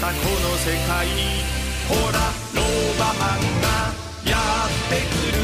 嘘にまみれたこの世界ほらローバマンがやってくる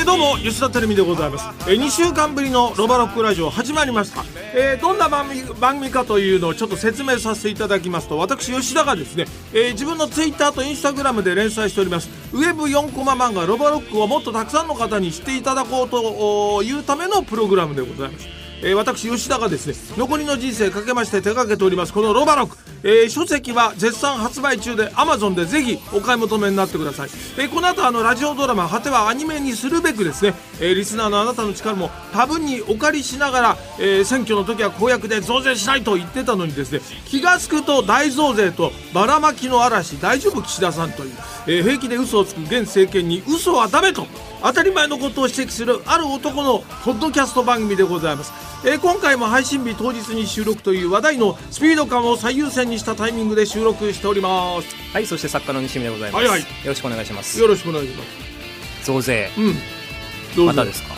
えどうも吉田テレビでございます、え、2週間ぶりのロバロックラジオ始まりました、えどんな番組番組かというのをちょっと説明させていただきますと私吉田がですね、え自分のツイッターとインスタグラムで連載しております。ウェブ4コマ漫画ロバロックをもっとたくさんの方に知っていただこうというためのプログラムでございます。えー私吉田がですね残りの人生かけまして手掛けておりますこのロバロック、えー書籍は絶賛発売中で Amazon でぜひお買い求めになってください、えーこの後あのラジオドラマ果てはアニメにするべくですね、えリスナーのあなたの力も多分にお借りしながら、え選挙の時は公約で増税しないと言ってたのにですね気が付くと大増税とばらまきの嵐大丈夫岸田さんという、え平気で嘘をつく現政権に嘘はダメと。当たり前のことを指摘するある男のポッドキャスト番組でございます、えー今回も配信日当日に収録という話題のスピード感を最優先にしたタイミングで収録しております。はい、そして作家の西見でございます。はいはい。よろしくお願いします。よろしくお願いします。増税、うん。どうぞ。またですか？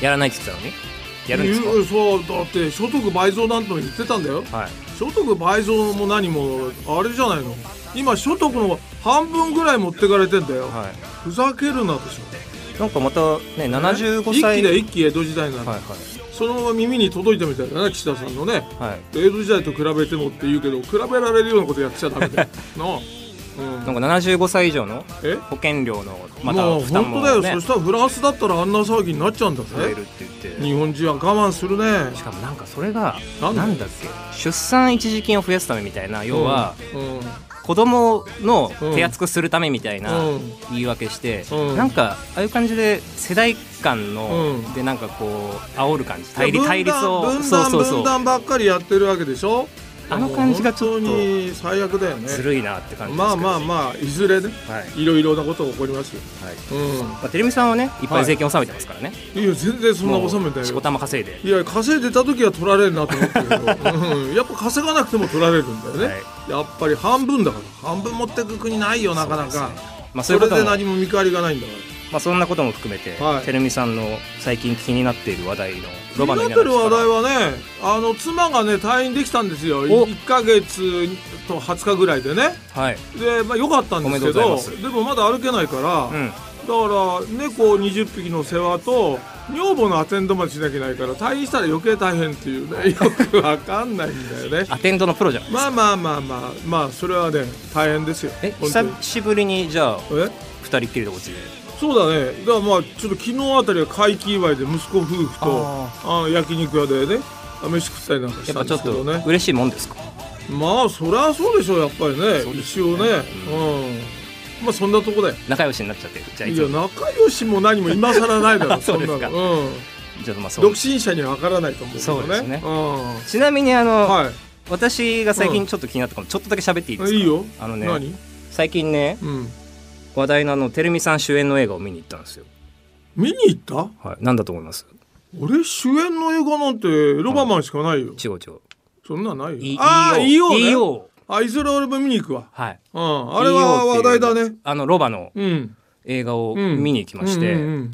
え？やらないって言ってたのに？やるんですか？そうだって所得倍増なんての言ってたんだよ。はい。所得倍増も何もあれじゃないの？今所得の半分ぐらい持ってかれてんだよ、はい。ふざけるなでしなんかまたね、ょ75一歳。期で一期江戸時代なんだ、はいそのまま耳に届いたみたいだね岸田さんのね。はい。はい。江戸時代と比べてもって言うけど比べられるようなことやっちゃダメだよ なあ、うん。なんか75歳以上のえ？保険料のまた負担も本当だよ、ねそしたらフランスだったらあんな騒ぎになっちゃうんだぜ。日本人は我慢するね。しかもなんかそれがなんだっけ？出産一時金を増やすためみたいな要はうん子供の手厚くするためみたいなうん。言い訳してうん。なんかああいう感じで世代間のうんでなんかこう煽る感じ。対立対立を分断分そうそうそう。断ばっかりやってるわけでしょ？あの感じがちょっと本当に最悪だよね。ずるいなって感じですまあまあまあいずれねはい。いろいろなことが起こりますよ。はい。うん。まあ、テレビさんはねいっぱい税金納めてますからね、いや全然そんな納めたよしこたま稼いで、いや稼いでた時は取られるなと思ってるけど、うん、やっぱ稼がなくても取られるんだよね、はい。やっぱり半分だから。半分持ってく国ないよなかなか。まあ、それで何も見返りがないんだからまあ、そんなことも含めて、はい。テレミさんの最近気になっている話題のロ気バのになってる話題ははねあの妻がね退院できたんですよ。お。1ヶ月と20日ぐらいでね。はい、で、まあ、よかったんですけどでもまだ歩けないから、うん、だから猫20匹の世話と女房のアテンドまでしなきゃいけないから退院したら余計大変っていうねよくわかんないんだよね。アテンドのプロじゃんまあまあまあまあまあそれはね大変ですよ。え久しぶりにじゃあえ？二人っきりでこっちで？そうだね。だからまあちょっと昨日あたりは会期祝いで息子夫婦とああ焼肉屋でね飯食ったりなんかしたんですけどね。と嬉しいもんですか？まあそりゃそうでしょうやっぱりね。一応ねうん。まあそんなとこで仲良しになっちゃってじゃあいいや仲良しも何も今更ないだろ そうですか。うん。じゃあまあ独身者にはわからないと思うけどね。そうですね。うちなみにあの、んは私が最近ちょっと気になったことちょっとだけ喋っていいですか？いいいよ。あのね何？最近ねうん話題のあのテレミさん主演の映画を見に行ったんですよ。見に行った？はい。なんだと思います？俺主演の映画なんてロバマンしかないよ。違う違う。そんなんないよ。いああ EO ね。EO あいずれ俺も見に行くわ。はい。うん。あれは話題だね。あのロバのうん。映画をうん。見に行きまして、うん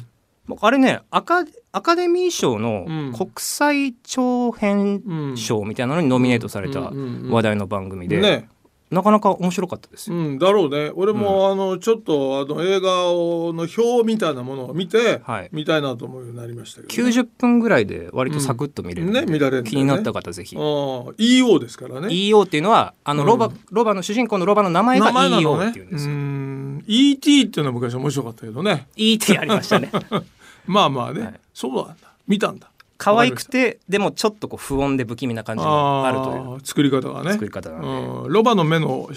うあれねアカアカデミー賞のうん。国際長編うん。賞みたいなのにノミネートされた話題の番組で、ねなかなか面白かったですよ。うんだろうね。俺もあのちょっとあの映画の表みたいなものを見てはい。見たいなと思うようになりましたけどね。90分ぐらいで割とサクッと見れるうんね見られるね。気になった方ぜひ。EO ですからね。EO っていうのはあのロバ、うんロバの主人公のロバの名前が EO ね。っていうんですよ。うん。ET っていうのは昔面白かったけどね。ET ありましたね。まあまあね、はい。そうなんだ。見たんだ可愛くてでもちょっとこう不穏で不気味な感じもあるという。作り方がね。作り方なんで。うん、ロバの目の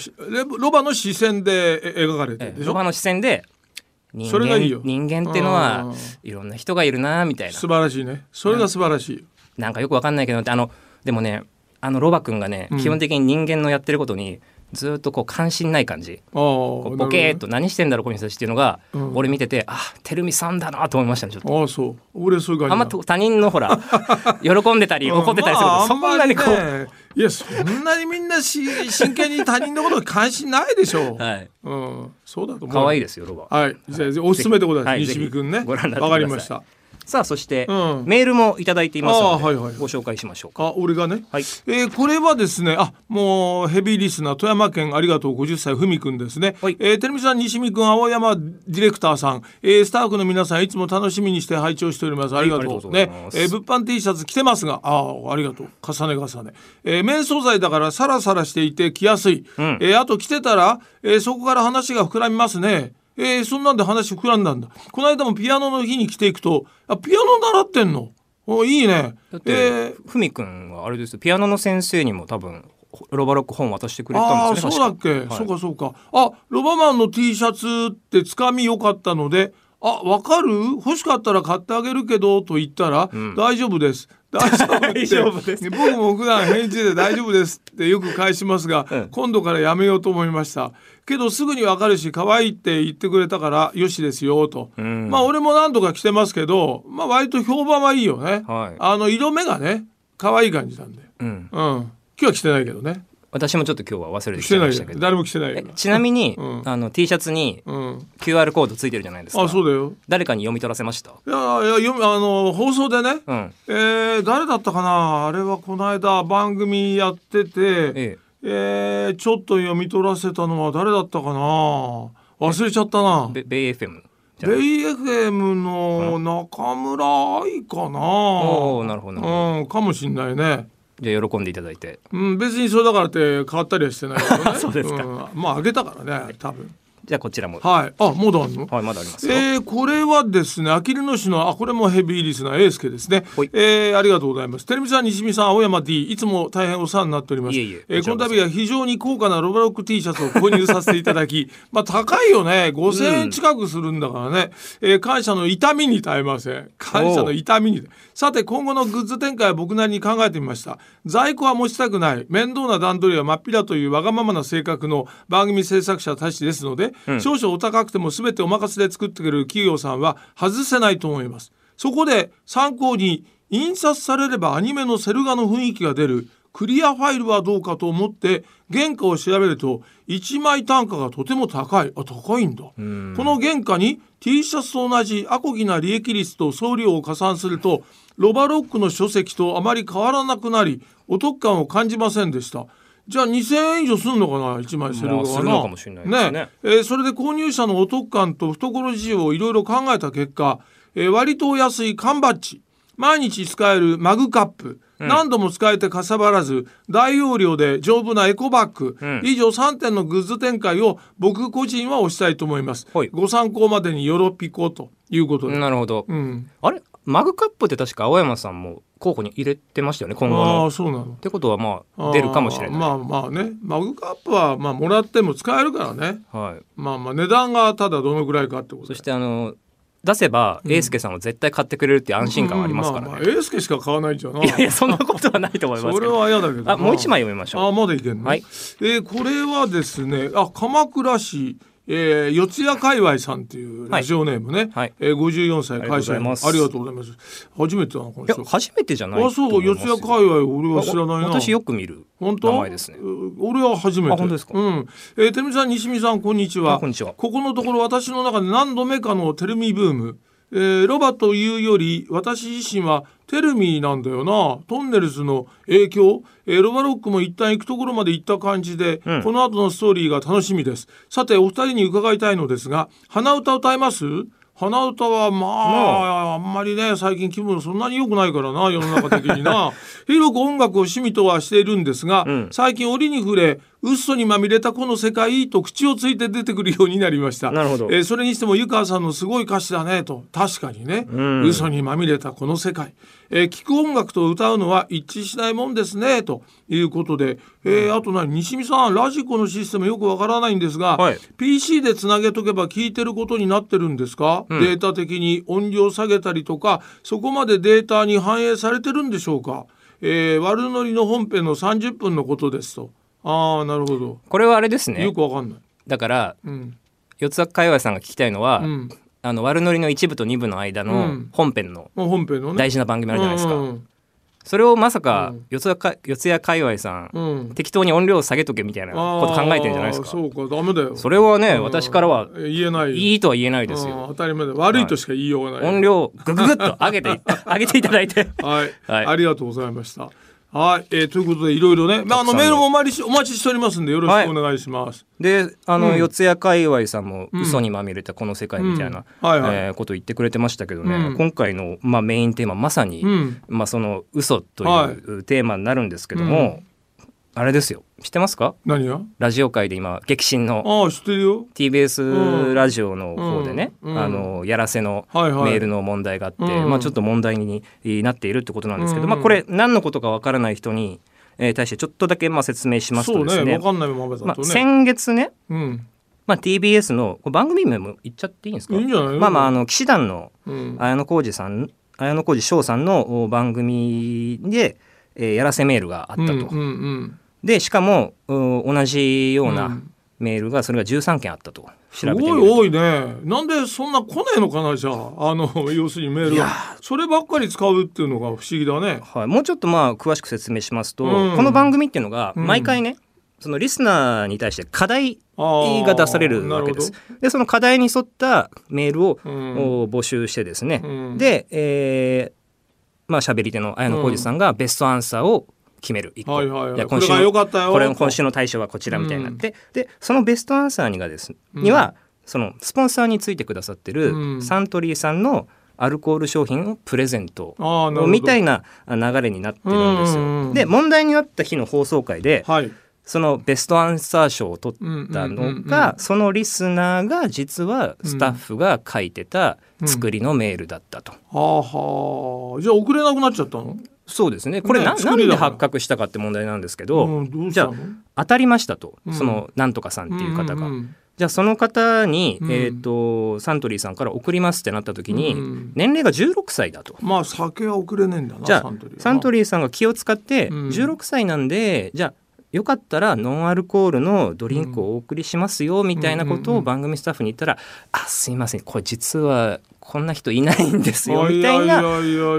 ロバの視線でえ描かれてるでしょ？ええロバの視線で人それがいい人間っていうのはうん。いろんな人がいるなみたいな。素晴らしいね。それが素晴らしい。よなんかよくわかんないけどあのでもねあのロバくんがね、うん。基本的に人間のやってることにずっとこう関心ない感じ。ボケーっと何してんだろうこの人たちっていうのが、うん。俺見ててあてるみさんだなと思いましたねちょっと。ああそう。俺そういう感じあんま他人のほら 喜んでたり怒ってたりすると、そんなにこう、ね。いやそんなにみんなし真剣に他人のことに関心ないでしょう、はい。うん、そうだと思う。可愛いいですよロバ。はい。じゃあおすすめでございます、はい。西見くんね。ぜひご覧になってください。わかりましたさあそして、うん。メールもいただいていますので、はいはいご紹介しましょうか。あ俺がね、はい。えーこれはですねあもうヘビーリスナー富山県ありがとう50歳ふみくんですね、はい。えー、テレビさん西見くん青山ディレクターさん、えースタッフの皆さんいつも楽しみにして拝聴しております。ありがとう,、ありがとうございます。ね、えー物販 T シャツ着てますがああありがとう。重ね重ね、えー綿素材だからサラサラしていて着やすい、ん。えーあと着てたら、えーそこから話が膨らみますねえーそんなんで話膨らんだんだ。この間もピアノの日に着ていくとあピアノ習ってんの？おいいね。だって、えーふみくんはあれですよ。ピアノの先生にも多分ロバロック本渡してくれたああんですねそうだっけ、確か。そうかそうか。あロバマンの T シャツってつかみ良かったのであわかる？欲しかったら買ってあげるけどと言ったら、大丈夫です。大丈夫って。大丈夫です。僕も普段返事で大丈夫ですってよく返しますが、うん。今度からやめようと思いましたけどすぐにわかるし可愛いって言ってくれたからよしですよと、ん。まあ俺も何度か着てますけどまあ割と評判はいいよね、はい。あの色目がね可愛い感じなんで。うん、うん。今日は着てないけどね。私もちょっと今日は忘れてき着てないちゃいましたけど。よ誰も着てないちなみに、うん。あの T シャツにうん。QR コードついてるじゃないですか。あそうだよ。誰かに読み取らせました？いやいや読みあの放送でね、うん。えー誰だったかな？あれはこの間番組やってて、えええーちょっと読み取らせたのは誰だったかな？忘れちゃったな。ベベイ FM ベイ FM の中村愛かな？おおなるほどなるほど。うんかもしんないね。じゃあ喜んでいただいて。うん、別にそれだからって変わったりはしてないね。そうですか。んまああげたからね多分じゃあこちらもはいあまだあんの？はいまだありますよ、えーこれはですね、あきる野市の、あ、これもヘビーリスナー、エースケですねほい。えーありがとうございます。テレビさん、西見さん、青山 D、いつも大変お世話になっております。いえいええーこの度は非常に高価なロバロック T シャツを購入させていただき、まあ高いよね。5000円近くするんだからね。えー感謝の痛みに耐えません。感謝の痛みに。さて、今後のグッズ展開は僕なりに考えてみました。在庫は持ちたくない。面倒な段取りは真っ平というわがままな性格の番組制作者たちですので、少々お高くても全てお任せで作ってくれる企業さんは外せないと思います。そこで参考に印刷されればアニメのセル画の雰囲気が出るクリアファイルはどうかと思って原価を調べると1枚単価がとても高い。あ高いんだ。この原価に T シャツと同じアコギな利益率と送料を加算するとロバロックの書籍とあまり変わらなくなりお得感を感じませんでしたじゃあ2000円以上するのかな？1枚セル画はな、まあするのかもしれないですね。えーそれで購入者のお得感と懐事情をいろいろ考えた結果、えー割とお安い缶バッジ。毎日使えるマグカップ、何度も使えてかさばらず大容量で丈夫なエコバッグ、ん。以上3点のグッズ展開を僕個人は推したいと思います、はい。ご参考までによろぴこということで、なるほど、うん、あれ？マグカップって確か青山さんも候補に入れてましたよね今後あの。あそうなの。ってことはまあ出るかもしれない、まあまあね。マグカップはまあもらっても使えるからね。はい、まあまあ値段がただどのぐらいかってことそしてあの出せば英介さんは絶対買ってくれるっていう安心感はありますからね、うんまあまあ、エースケしか買わないんじゃない。いやいやそんなことはないと思いますそれは嫌だけどな。あもう一枚読みましょう。あまだいけんの、はい。えーこれはですねあ鎌倉市えー、四谷界隈さんっていうラジオネームね、はい。えー、54歳会社員。ありがとうございます。ありがとうございます初めてだなこの人。初めてじゃないあそう四谷界隈俺は知らないな。私よく見る本当？名前ですね。う俺は初めて。あ本当ですか？うん。えー、てみさん西見さんこんにちは。あこんにちは。ここのところ私の中で何度目かのテルミブーム、えーロバというより私自身はテルミなんだよな。トンネルズの影響、えーロバロックも一旦行くところまで行った感じで、うん。この後のストーリーが楽しみです。さてお二人に伺いたいのですが鼻歌歌います？鼻歌はまあ、あ。んまりね最近気分そんなに良くないからな世の中的にな。広く音楽を趣味とはしているんですが、ん。最近折に触れ嘘にまみれたこの世界と口をついて出てくるようになりました。なるほど。えーそれにしても湯川さんのすごい歌詞だねと。確かにね、ん。嘘にまみれたこの世界、えー聞く音楽と歌うのは一致しないもんですね。ということで、えーあと何？西見さんラジコのシステムよくわからないんですが、はい。PC でつなげとけば聞いてることになってるんですか、ん。データ的に音量下げたりとかそこまでデータに反映されてるんでしょうか、えー悪ノリの本編の30分のことですとああなるほど。これはあれですね。よくわかんない。だからうん。四つ葉界隈さんが聞きたいのは、うん。あの悪ノリの一部と二部の間うのん。本編のまあ本編のね。大事な番組あるじゃないですか、うんうん。それをまさかうん。四谷か四谷界隈さん、うん。適当に音量下げとけみたいなこと考えてるんじゃないですか。そうかダメだよ。それはね、うん。私からはえ言えないいいとは言えないですうんよ、当たり前だ悪いとしか言いようがない、音量グググッと上げて上げていただいて。はい、はい。ありがとうございましたはい、えー、ということでいろいろね、まあ、あのメールもお待ちしお待ちしておりますんでよろしくお願いします、であの、うん。四谷界隈さんもうん。嘘にまみれたこの世界みたいな、ことを言ってくれてましたけどね、うん。今回の、まあ、メインテーマまさに、うん。まあ、その嘘とはい。いうテーマになるんですけども、あれですよ。知ってますか？何が？ラジオ界で今激震のああ知ってるよ。TBS ラジオの方でね、うん。うん。あのやらせのはいはい。メールの問題があって、うん。まあ、ちょっと問題になっているってことなんですけど、うん。まあ、これ何のことかわからない人に、えー対してちょっとだけまあ説明しますとですね。ねね、まあ、先月ね、うん。まあ、TBS の番組名も言っちゃっていいんですか？いいんじゃない？のまあまああの騎士団のうん。綾野浩二さん綾野浩二翔さんのお番組で、えーやらせメールがあったと。うんうんうんでしかもう同じよううなん。メールがそれが13件あったと。すごい多いね。なんでそんな来ねえのかなじゃあ。あの 要するにメールが。そればっかり使うっていうのが不思議だね。はい、もうちょっとまあ詳しく説明しますと、うん。この番組っていうのがうん。毎回ね、そのリスナーに対して課題が出されるわけです。でその課題に沿ったメールを、う募集してですね、うん。で、えーまあ喋り手の綾野浩二さんがベストアンサーを決める一個、はいはいはい。じゃあこれが良かったよ。これと今週の対象はこちらみたいになって、でそのベストアンサーにがです、うん。にはそのスポンサーについてくださってる、うん。サントリーさんのアルコール商品をプレゼントみたいな流れになってるんですうんうんうんよ。で問題になった日の放送回ではい。そのベストアンサー賞を取ったのうんうんうんうん。がそのリスナーが実はスタッフが書いてた作りのメールだったと。はあはあじゃあ送れなくなっちゃったの？そうですね。これねな,、作りだからなんで発覚したかって問題なんですけど、うんどじゃあ当たりましたと、うん。そのなんとかさんっていう方が。んんじゃあその方に、うん。えー、とサントリーさんから送りますってなった時に、うん年齢が16歳だと。まあ酒は送れねえんだなじゃあサントリーは。サントリーさんが気を使ってうん。16歳なんで、じゃあよかったらノンアルコールのドリンクをお送りしますよみたいなことを番組スタッフに言ったら「あすいませんこれ実はこんな人いないんですよ」みたいな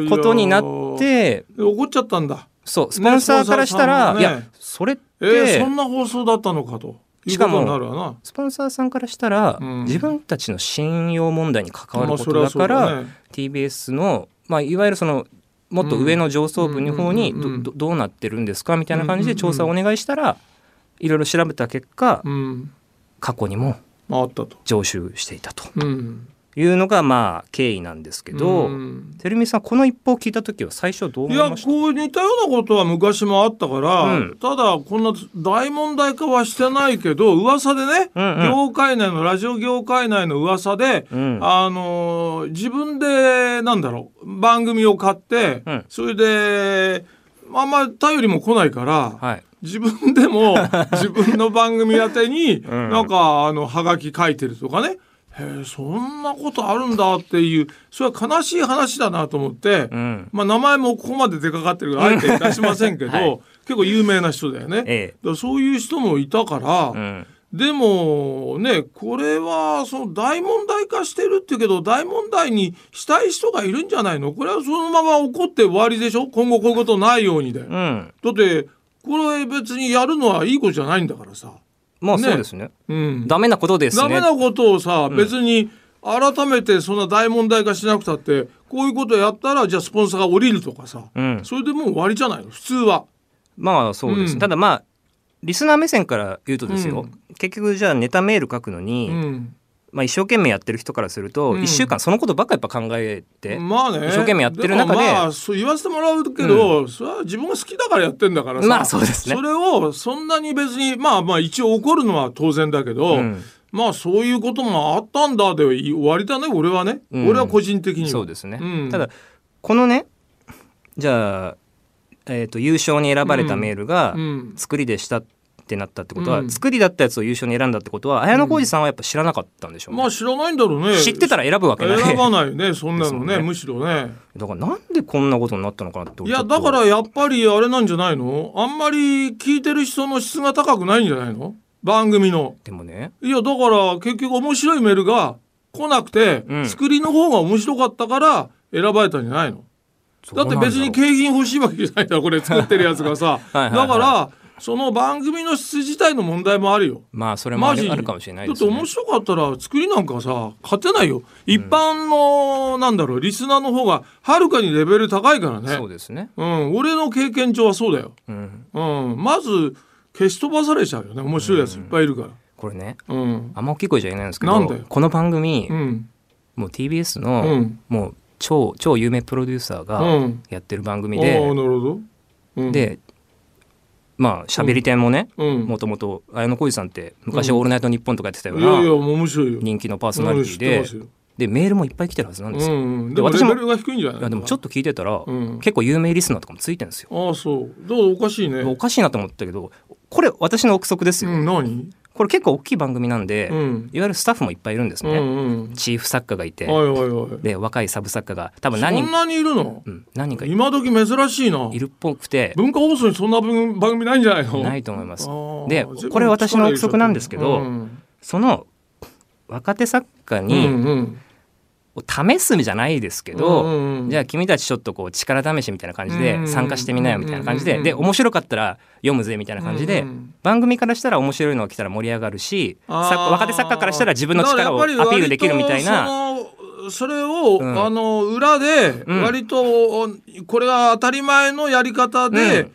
ことになってで怒っちゃったんだ。そうスポンサーからしたら、ねいやそれって、えー、そんな放送だったのかと。しかもスポンサーさんからしたら、うん。自分たちの信用問題に関わることだから、ね。TBS の、まあ、いわゆるそのもっと上の上層部の方にどどどうなってるんですかみたいな感じで調査をお願いしたらいろいろ調べた結果うん。過去にも常習していたと。うんいうのがまあ経緯なんですけど、うん。てるみさんこの一報を聞いた時は最初どういや思いました？こう似たようなことは昔もあったから、うん。ただこんな大問題化はしてないけど噂でね、うんうん。業界内のラジオ業界内の噂で、うん。あのー自分でなんだろう番組を買って、うん。それであんま頼りも来ないから、はい。自分でも 自分の番組宛てに、ん。なんかあのハガキ書いてるとかねへえそんなことあるんだっていうそれは悲しい話だなと思って、うん。まあ、名前もここまで出かかってるからあえて出しませんけど、はい。結構有名な人だよね。えだからそういう人もいたから、えうん。でもねこれはその大問題化してるっていうけど大問題にしたい人がいるんじゃないの？これはそのまま怒って終わりでしょ？今後こういうことないようにで。うん。だってこれ別にやるのはいいことじゃないんだからさ。まあねそうですね。うん、ダメなことですね。ダメなことをさ、別に改めてそんな大問題化しなくたってこういうことやったらじゃあスポンサーが降りるとかさ、うん。それでもう終わりじゃないの普通は。まあそうです、うん。ただまあリスナー目線から言うとですよ、うん。結局じゃあネタメール書くのに、うんまあ、一生懸命やってる人からすると、うん。1週間そのことばっかやっぱ考えて、まあね、一生懸命やってる中でもまあそう言わせてもらうけど、それは自分が好きだからやってんだからさ、まあそうですね。それをそんなに別にまあまあ一応怒るのは当然だけど、うん。まあそういうこともあったんだで終わりだね俺はね、うん。俺は個人的には。そうですね、うん。ただこのねじゃあ、えー、と優勝に選ばれたメールがうん。作りでしたってなったってことは、うん。作りだったやつを優勝に選んだってことは綾野浩二さんはやっぱ知らなかったんでしょうね、まあ知らないんだろうね。知ってたら選ぶわけない。選ばないねそんなのねね。むしろね。だからなんでこんなことになったのかなっていやだからやっぱりあれなんじゃないの？あんまり聞いてる人の質が高くないんじゃないの？番組の。でもね。いやだから結局面白いメールが来なくて、うん。作りの方が面白かったから選ばれたんじゃないの？だって別に景品欲しいわけじゃないんだこれ作ってるやつがさ。はいはいはい。だからその番組の質自体の問題もあるよ。まあそれもあるあるかもしれないね。だって面白かったら作りなんかさ勝てないよ一般の、なんだろうリスナーの方がはるかにレベル高いからね。そうですね。うん、俺の経験上はそうだよ、うん。うん、まず消し飛ばされちゃうよね。面白いやついっぱいいるから。これねうん。あんま大きい声じゃ言えないんですけどこの番組うん。もう TBS うのん。もう超超有名プロデューサーうがん。やってる番組ああでなるほど、うん、でまあ喋り手もねうん。もともと綾小路さんって昔「オールナイトニッポン」とかやってたような人気のパーソナリティででメールもいっぱい来てるはずなんですよ。うんうん、で私もベルが低いんじゃない？いやでもちょっと聞いてたらうん。結構有名リスナーとかもついてるんですよ。ああそう。どうおかしいね。おかしいなと思ったけどこれ私の憶測ですよ。うん何？これ結構大きい番組なんで、うん。いわゆるスタッフもいっぱいいるんですね。うんうん。チーフ作家がいて、はいはいはい。で若いサブ作家が多分何人そんなにいるの？うん、何人かい今時珍しいな。いるっぽくて。文化放送にそんな番番組ないんじゃないの？ないと思います。でこれ私の憶測なんですけどうん。その若手作家うんにうん試すじゃないですけど、うんうんうん。じゃあ君たちちょっとこう力試しみたいな感じでうん参加してみなよみたいな感じうんうんでで面白かったら読むぜみたいな感じでうんうん番組からしたら面白いのが来たら盛り上がるし若手作家からしたら自分の力をアピールできるみたいな。それを、うん。あの裏でうん。割とこれが当たり前のやり方で、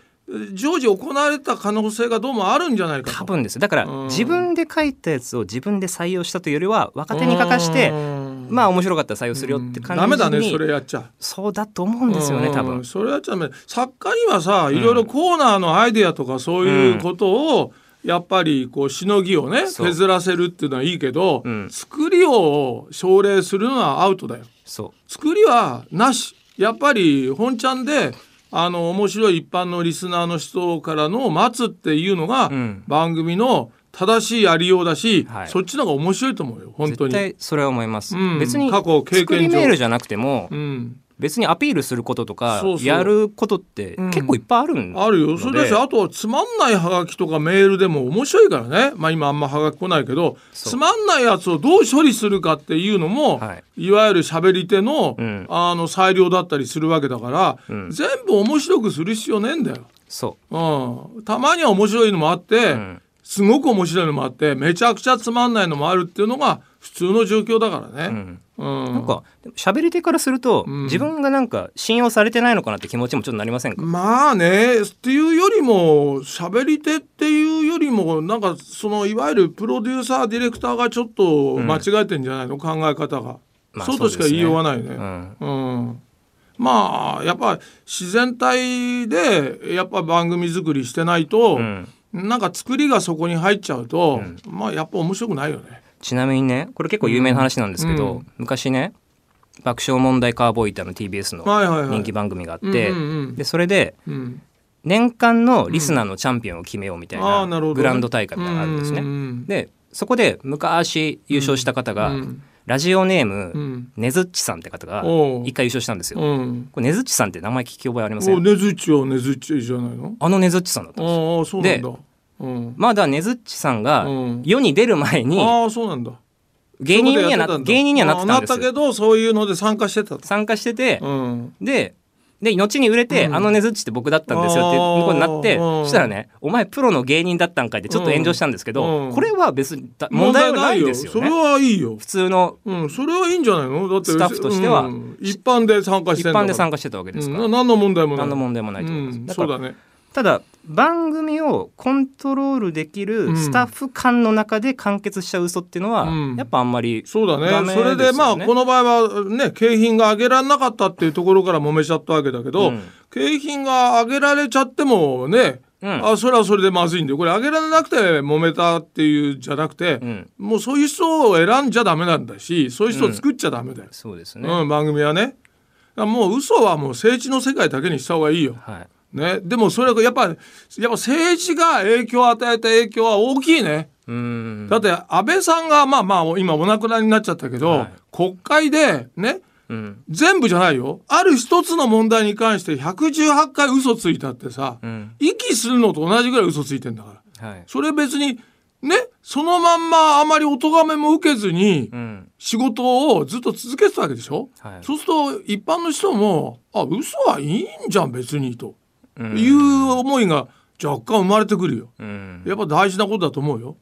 常時行われた可能性がどうもあるんじゃないかと。多分です。だからうん。自分で書いたやつを自分で採用したというよりは若手に書かしてまあ面白かったら採用するよって感じに。ダメだねそれやっちゃ。そうだと思うんですよね多うん。分。それやっちゃダメ。作家にはさいろいろコーナーのアイデアとかそういうことを、やっぱりこうしのぎをね削らせるっていうのはいいけど、うん。作りを奨励するのはアウトだよ。そ作りはなし。やっぱり本ちゃんであの面白い一般のリスナーの人からの待つっていうのがうん。番組の正しいやりようだし、はい。そっちの方が面白いと思うよう本当に。絶対それは思います。うん。別に過去経験メールじゃなくてもうん、別にアピールすることとかやることってうん。結構いっぱいあるんあるよ。それだしあとはつまんないハガキとかメールでも面白いからね。まあ今あんまハガキ来ないけどつまんないやつをどう処理するかっていうのも、はい。い、わゆる喋り手の,、うん。あの裁量だったりするわけだから、うん。全部面白くする必要ねえんだよ。そう。ん、たまには面白いのもあって、う、うんすごく面白いのもあってめちゃくちゃつまんないのもあるっていうのが普通の状況だからね。うん。うん。なんか喋り手からすると、うん。自分がなんか信用されてないのかなって気持ちもちょっとなりませんか、まあねっていうよりも喋り手っていうよりもなんかそのいわゆるプロデューサーディレクターがちょっと間違えてんじゃないの、考え方が、まあそうとしか言いようがないね。うんうん。まあやっぱ自然体でやっぱ番組作りしてないと、うんなんか作りがそこに入っちゃうと、うん。まあやっぱ面白くないよね。ちなみにねこれ結構有名な話なんですけど、うん。昔ね爆笑問題カーボーイってあの TBS の。人気番組があって、でそれでうん。年間のリスナーのチャンピオンを決めようみたいなグランド大会みたいなのがあるんですね。でそこで昔優勝した方が、うんラジオネーム、うんねずっちさんって方が一回優勝したんですよ。うんこれねずっちさんって名前聞き覚えありません？おねずっちはねずっちじゃないの？あのねずっちさんだったんですよああそうなんだ。うんまだねずっちさんがうん世に出る前にああそうなんだ。芸人にはな芸人にはなってたんですけどそういうので参加してたと。参加してて、うん。でで後に売れて、うん。あのねずっちって僕だったんですよっていうことになってそしたらねお前プロの芸人だったんかいってちょっと炎上したんですけど、うん。これは別にだ問題はないですよそれねはいいよ。普通のうん、それはいいんじゃないの？だってスタッフとしてはうん。一般で参加し一てんだから。般で参加してたわけですから、うん、何の問題もない。何の問題もないと思います、うん。だからそうだねただ番組をコントロールできるスタッフ間の中で完結した嘘っていうのは、うん。やっぱあんまりそうだね。それでまあこの場合はね景品が上げられなかったっていうところから揉めちゃったわけだけど、うん。景品が上げられちゃってもね、うん。あそれはそれでまずいんでこれ上げられなくて揉めたっていうじゃなくて、うん。もうそういう人を選んじゃダメなんだしそういう人を作っちゃダメだよ、そうですね、うん番組はね。もう嘘はもう政治の世界だけにした方がいいよ。はいね、でもそれがやっぱやっぱ政治が影響を与えた影響は大きいね。うん。だって安倍さんがまあまあ今お亡くなりになっちゃったけど、はい。国会でねうん。全部じゃないよ。ある一つの問題に関して118回嘘ついたってさ、うん。息するのと同じぐらい嘘ついてんだから。はい。それ別にねそのまんまあまりお咎めも受けずにうん。仕事をずっと続けてたわけでしょ、はい。そうすると一般の人もあ嘘はいいんじゃん別にと。うんいう思いが若干生まれてくるよ。うん。やっぱ大事なことだと思うよ。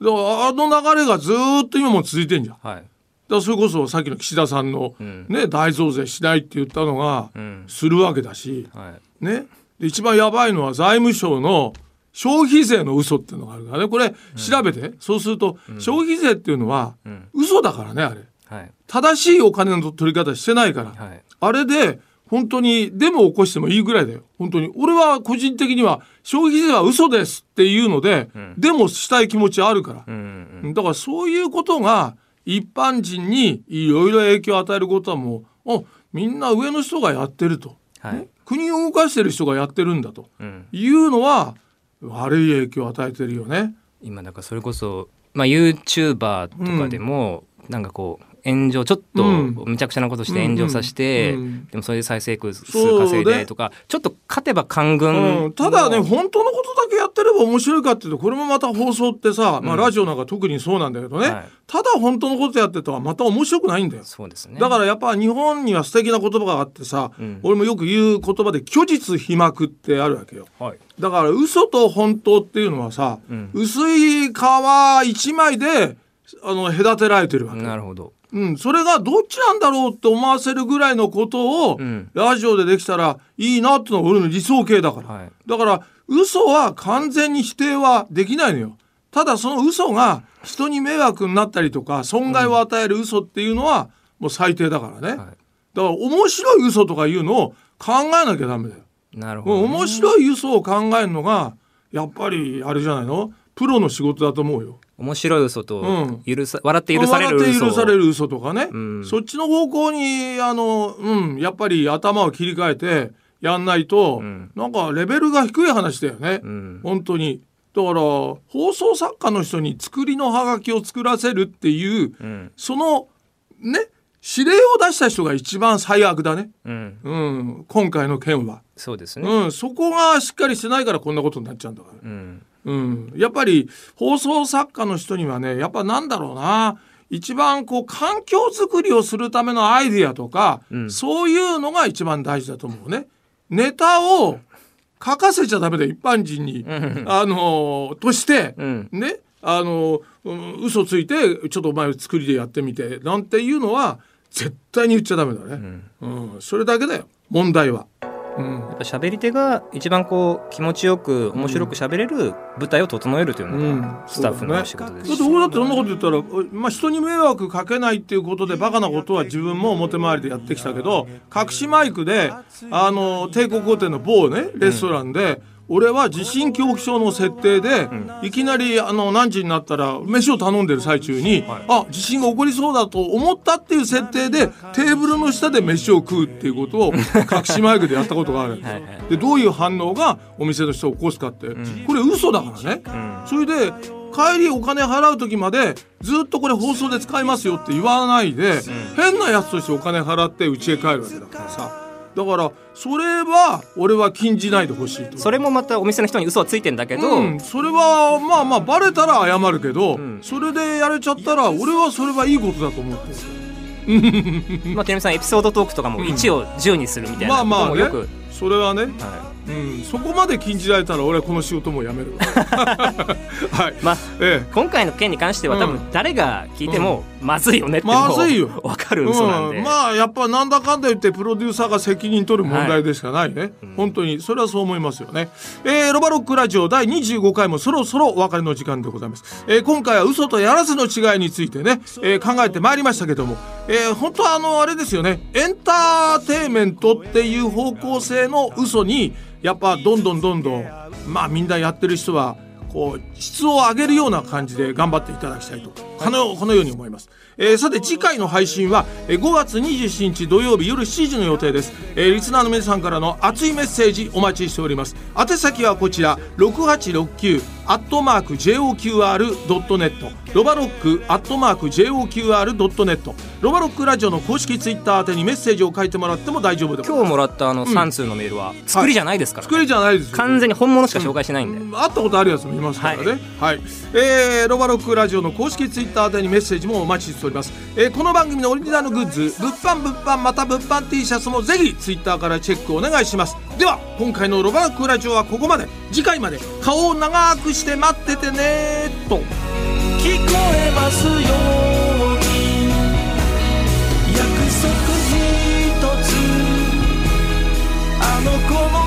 だからあの流れがずーっと今も続いてんじゃん。だかはいらそれこそさっきの岸田さんの、うん。ね大増税しないって言ったのがうん。するわけだし、はい。ね。で一番やばいのは財務省の消費税の嘘っていうのがあるからね。これ調べて、そうすると、消費税っていうのはうん。嘘だからねあれ。はい。正しいお金の取り方してないから、はい。あれで本当にデモを起こしてもいいぐらいだよ。本当に。俺は個人的には消費税は嘘ですっていうので、ん。デモしたい気持ちはあるから。う、んだからそういうことが一般人にいろいろ影響を与えることはもうあみんな上の人がやってると、はい。国を動かしてる人がやってるんだと。うん。いうのは悪い影響を与えてるよね。今だからそれこそまあ YouTuber とかでもなんかこう炎上ちょっとうん。むちゃくちゃなことして炎上させて、うん。うんでもそれで再生数稼いでねとかちょっと勝てば官軍、うん、ただね本当のことだけやってれば面白いかっていうとこれもまた放送ってさ、まあ、ラジオなんか特にそうなんだけどね、はい。ただ本当のことやってたらまた面白くないんだよ。そうですね。だからやっぱ日本には素敵な言葉があってさ、うん。俺もよく言う言葉で虚実皮膜ってあるわけよ。はい。だから嘘と本当っていうのはさ、うん。薄い皮一枚であの隔てられてるわけ。なるほどうん、それがどっちなんだろうって思わせるぐらいのことを、うんラジオでできたらいいなってのが俺の理想形だから。はいだから嘘は完全に否定はできないのよ。ただその嘘が人に迷惑になったりとか損害を与える嘘っていうのはもう最低だからね。はいだから面白い嘘とかいうのを考えなきゃダメだよ。なるほど、もう面白い嘘を考えるのがやっぱりあれじゃないの？プロの仕事だと思うよ。面白い嘘とうん。許さ、笑って許される笑って嘘許される嘘とかね、うん。そっちの方向にあの、うん、やっぱり頭を切り替えてやんないと、ん。なんかレベルが低い話だよね、うん。本当に。だから放送作家の人に作りのハガキを作らせるっていう、うん。そのね指令を出した人が一番最悪だね、うん。うん、今回の件は、そうですね。うん、そこがしっかりしてないからこんなことになっちゃうんだから。うんうん、やっぱり放送作家の人にはねやっぱなんだろうな。一番こう環境づくりをするためのアイディアとか、うん。そういうのが一番大事だと思うね。ネタを書かせちゃダメだよ一般人に、あのとして、うん。ね。あの、うん、嘘ついてちょっとお前作りでやってみてなんていうのは絶対に言っちゃダメだね。うん。それだけだよ問題は。うん。やっぱ喋り手が一番こう気持ちよく面白く喋れる舞台を整えるというのがスタッフの仕事ですし、だって俺だってそんなこと言ったら、まあ、人に迷惑かけないっていうことでバカなことは自分も表回りでやってきたけど隠しマイクであの帝国ホテルの某ねレストランで、俺は地震恐怖症の設定で、いきなりあの何時になったら飯を頼んでる最中に、あ地震が起こりそうだと思ったっていう設定でテーブルの下で飯を食うっていうことを 隠しマイクでやったことがある。はいはい。でどういう反応がお店の人を起こすかって、これ嘘だからね。それで帰りお金払う時までずっとこれ放送で使いますよって言わないで、変なやつとしてお金払って家へ帰るわけだからさだからそれは俺は禁じないでほしいと。それもまたお店の人に嘘はついてんだけど、うん、それはまあまあバレたら謝るけど、ん。それでやれちゃったら俺はそれはいいことだと思ってる。まあ、てるみさんエピソードトークとかも1を10にするみたいなまあまあね。それはね、はうん、そこまで禁じられたら俺はこの仕事もやめる はい、い、まあええ。今回の件に関しては多う分誰が聞いてもまずいよねってもまずいよ。分かる嘘なんで、うん、まあやっぱなんだかんだ言ってプロデューサーが責任取る問題でしかないね、本当に。それはそう思いますよね、えーロバロックラジオ第25回もそろそろお別れの時間でございます、えー今回は嘘とやらせの違いについてね、えー考えてまいりましたけども、えー本当はあのあれですよね。エンターテインメントっていう方向性の嘘にやっぱどんどんどんどんまあみんなやってる人はこう質を上げるような感じで頑張っていただきたいと。このこのように思います、えーさて次回の配信はえー5月27日土曜日夜7時の予定です、えーリスナーの皆さんからの熱いメッセージお待ちしております。宛先はこちら6869アットマーク JOQR.net ロバロックアットマーク JOQR.net ロバロックラジオの公式ツイッター宛てにメッセージを書いてもらっても大丈夫で今日もらったあの3通のメールは作りじゃないですから、ね。作りじゃないですよ。完全に本物しか紹介しないんで、うん。会ったことあるやつもいますからね。はい、えーロバロックラジオの公式ツイッ Twitter にメッセージもお待ちしております、えー、この番組のオリジナルグッズ物販物販また物販 T シャツもぜひ Twitter からチェックお願いします。では今回の「ロバーックラジオ」はここまで。次回まで顔を長くして待っててねと。聞こえますように。約束ひとつ。あの子も